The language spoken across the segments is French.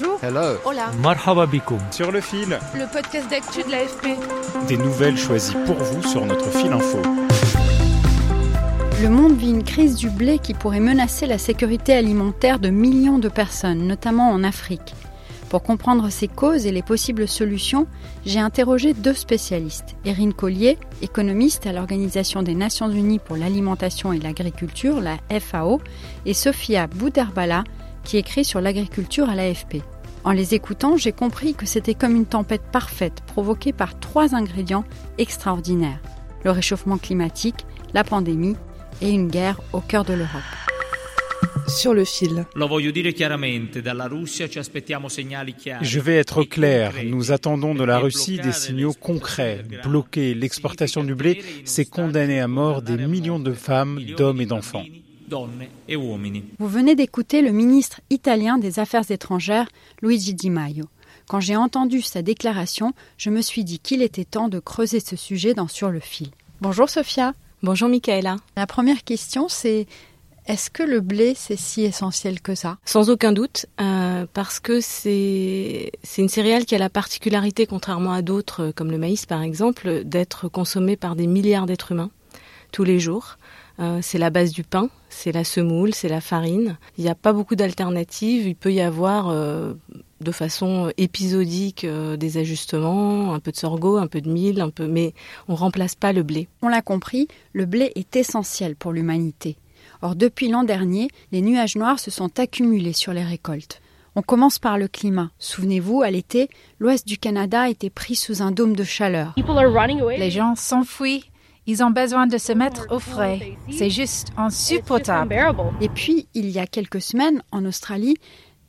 Bonjour. Hello. Hola. Marhaba bikoum. Sur le fil, Le podcast d'actu de l'AFP. des nouvelles choisies pour vous sur notre fil info. Le monde vit une crise du blé qui pourrait menacer la sécurité alimentaire de millions de personnes, notamment en Afrique. Pour comprendre ces causes et les possibles solutions, j'ai interrogé deux spécialistes. Erin Collier, économiste à l'Organisation des Nations Unies pour l'alimentation et l'agriculture, la FAO, et Sophia Bouderbala, qui écrit sur l'agriculture à l'AFP. En les écoutant, j'ai compris que c'était comme une tempête parfaite provoquée par trois ingrédients extraordinaires. Le réchauffement climatique, la pandémie et une guerre au cœur de l'Europe. Sur le fil. Je vais être clair, nous attendons de la Russie des signaux concrets. Bloquer l'exportation du blé, c'est condamner à mort des millions de femmes, d'hommes et d'enfants. Donne e uomini. Vous venez d'écouter le ministre italien des Affaires étrangères, Luigi Di Maio. Quand j'ai entendu sa déclaration, je me suis dit qu'il était temps de creuser ce sujet dans Sur le fil. Bonjour Sophia. Bonjour Michaela. La première question, c'est est-ce que le blé, c'est si essentiel que ça? Sans aucun doute, euh, parce que c'est c'est une céréale qui a la particularité, contrairement à d'autres, euh, comme le maïs par exemple, d'être consommée par des milliards d'êtres humains tous les jours. Euh, c'est la base du pain, c'est la semoule, c'est la farine. Il n'y a pas beaucoup d'alternatives. Il peut y avoir euh, de façon épisodique euh, des ajustements, un peu de sorgho, un peu de mil, un peu, mais on remplace pas le blé. On l'a compris, le blé est essentiel pour l'humanité. Or, depuis l'an dernier, les nuages noirs se sont accumulés sur les récoltes. On commence par le climat. Souvenez-vous, à l'été, l'ouest du Canada était pris sous un dôme de chaleur. Les gens s'enfuient. Ils ont besoin de se mettre au frais. C'est juste insupportable. Et puis, il y a quelques semaines, en Australie,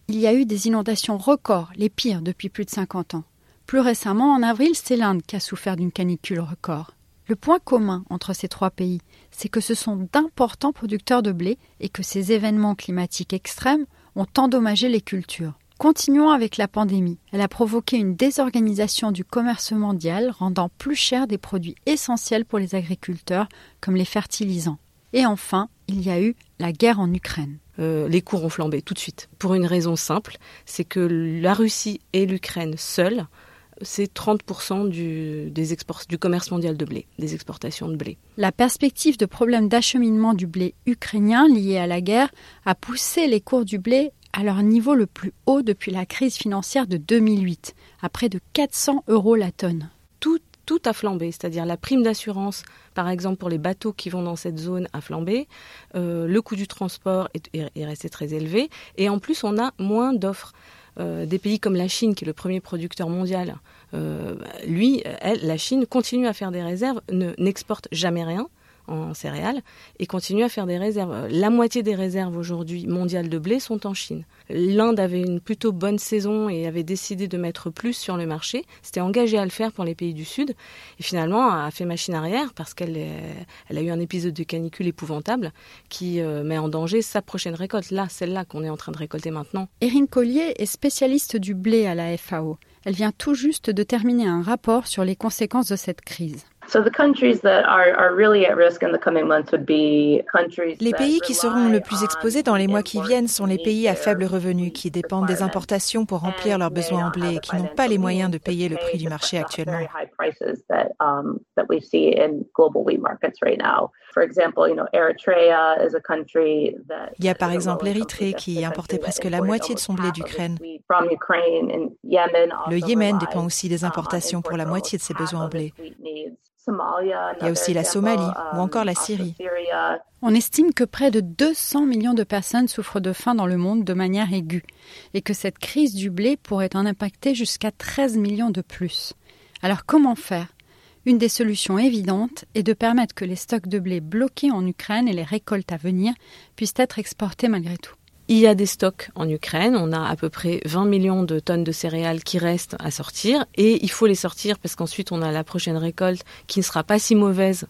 il y a eu des inondations records, les pires depuis plus de 50 ans. Plus récemment, en avril, c'est l'Inde qui a souffert d'une canicule record. Le point commun entre ces trois pays, c'est que ce sont d'importants producteurs de blé et que ces événements climatiques extrêmes ont endommagé les cultures. Continuons avec la pandémie. Elle a provoqué une désorganisation du commerce mondial, rendant plus cher des produits essentiels pour les agriculteurs, comme les fertilisants. Et enfin, il y a eu la guerre en Ukraine. Euh, les cours ont flambé tout de suite. Pour une raison simple, c'est que la Russie et l'Ukraine seules, c'est 30% du, des export, du commerce mondial de blé, des exportations de blé. La perspective de problèmes d'acheminement du blé ukrainien liés à la guerre a poussé les cours du blé à leur niveau le plus haut depuis la crise financière de 2008, à près de 400 euros la tonne. Tout, tout a flambé, c'est-à-dire la prime d'assurance, par exemple pour les bateaux qui vont dans cette zone, a flambé, euh, le coût du transport est, est, est resté très élevé, et en plus on a moins d'offres. Euh, des pays comme la Chine, qui est le premier producteur mondial, euh, lui, elle, la Chine continue à faire des réserves, ne, n'exporte jamais rien en céréales et continue à faire des réserves. La moitié des réserves aujourd'hui mondiales de blé sont en Chine. L'Inde avait une plutôt bonne saison et avait décidé de mettre plus sur le marché. C'était engagé à le faire pour les pays du Sud et finalement a fait machine arrière parce qu'elle elle a eu un épisode de canicule épouvantable qui euh, met en danger sa prochaine récolte. Là, celle-là qu'on est en train de récolter maintenant. Erin Collier est spécialiste du blé à la FAO. Elle vient tout juste de terminer un rapport sur les conséquences de cette crise. Les pays qui seront le plus exposés dans les mois qui viennent sont les pays à faible revenu qui dépendent des importations pour remplir leurs besoins en blé et qui n'ont pas les moyens de payer le prix du marché actuellement. Il y a par exemple l'Érythrée qui importait presque la moitié de son blé d'Ukraine. Le Yémen dépend aussi des importations pour la moitié de ses besoins en blé. Il y a aussi la Somalie ou encore la Syrie. On estime que près de 200 millions de personnes souffrent de faim dans le monde de manière aiguë et que cette crise du blé pourrait en impacter jusqu'à 13 millions de plus. Alors comment faire? Une des solutions évidentes est de permettre que les stocks de blé bloqués en Ukraine et les récoltes à venir puissent être exportés malgré tout. Il y a des stocks en Ukraine, on a à peu près 20 millions de tonnes de céréales qui restent à sortir et il faut les sortir parce qu'ensuite on a la prochaine récolte qui ne sera pas si mauvaise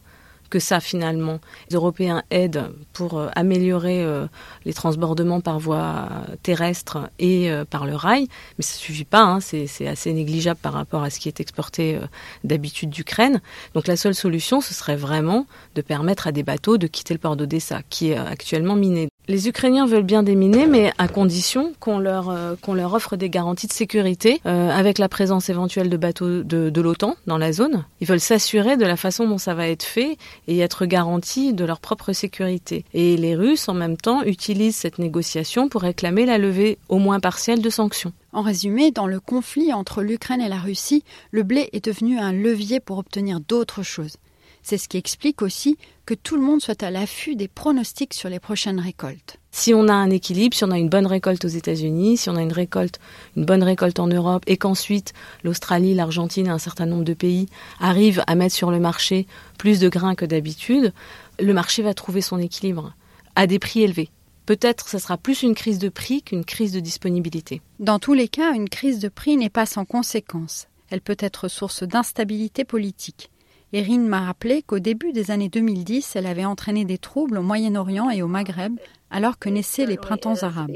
que ça finalement. Les Européens aident pour euh, améliorer euh, les transbordements par voie terrestre et euh, par le rail, mais ça suffit pas, hein. c'est assez négligeable par rapport à ce qui est exporté d'habitude d'Ukraine. Donc la seule solution, ce serait vraiment de permettre à des bateaux de quitter le port d'Odessa, qui est actuellement miné. Les Ukrainiens veulent bien déminer, mais à condition qu'on leur, qu'on leur offre des garanties de sécurité avec la présence éventuelle de bateaux de, de l'OTAN dans la zone. Ils veulent s'assurer de la façon dont ça va être fait et être garantis de leur propre sécurité. Et les Russes, en même temps, utilisent cette négociation pour réclamer la levée au moins partielle de sanctions. En résumé, dans le conflit entre l'Ukraine et la Russie, le blé est devenu un levier pour obtenir d'autres choses. C'est ce qui explique aussi que tout le monde soit à l'affût des pronostics sur les prochaines récoltes. Si on a un équilibre, si on a une bonne récolte aux États-Unis, si on a une récolte, une bonne récolte en Europe, et qu'ensuite l'Australie, l'Argentine et un certain nombre de pays arrivent à mettre sur le marché plus de grains que d'habitude, le marché va trouver son équilibre à des prix élevés. Peut-être ce sera plus une crise de prix qu'une crise de disponibilité. Dans tous les cas, une crise de prix n'est pas sans conséquences. Elle peut être source d'instabilité politique. Erin m'a rappelé qu'au début des années 2010, elle avait entraîné des troubles au Moyen-Orient et au Maghreb, alors que naissaient les printemps arabes.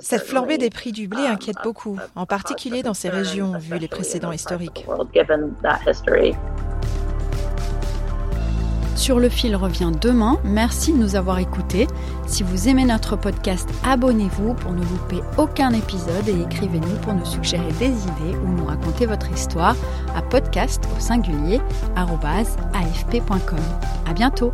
Cette flambée des prix du blé inquiète beaucoup, en particulier dans ces régions, vu les précédents historiques. Sur le fil revient demain. Merci de nous avoir écoutés. Si vous aimez notre podcast, abonnez-vous pour ne louper aucun épisode et écrivez-nous pour nous suggérer des idées ou nous raconter votre histoire à podcast au singulier afp.com. À bientôt.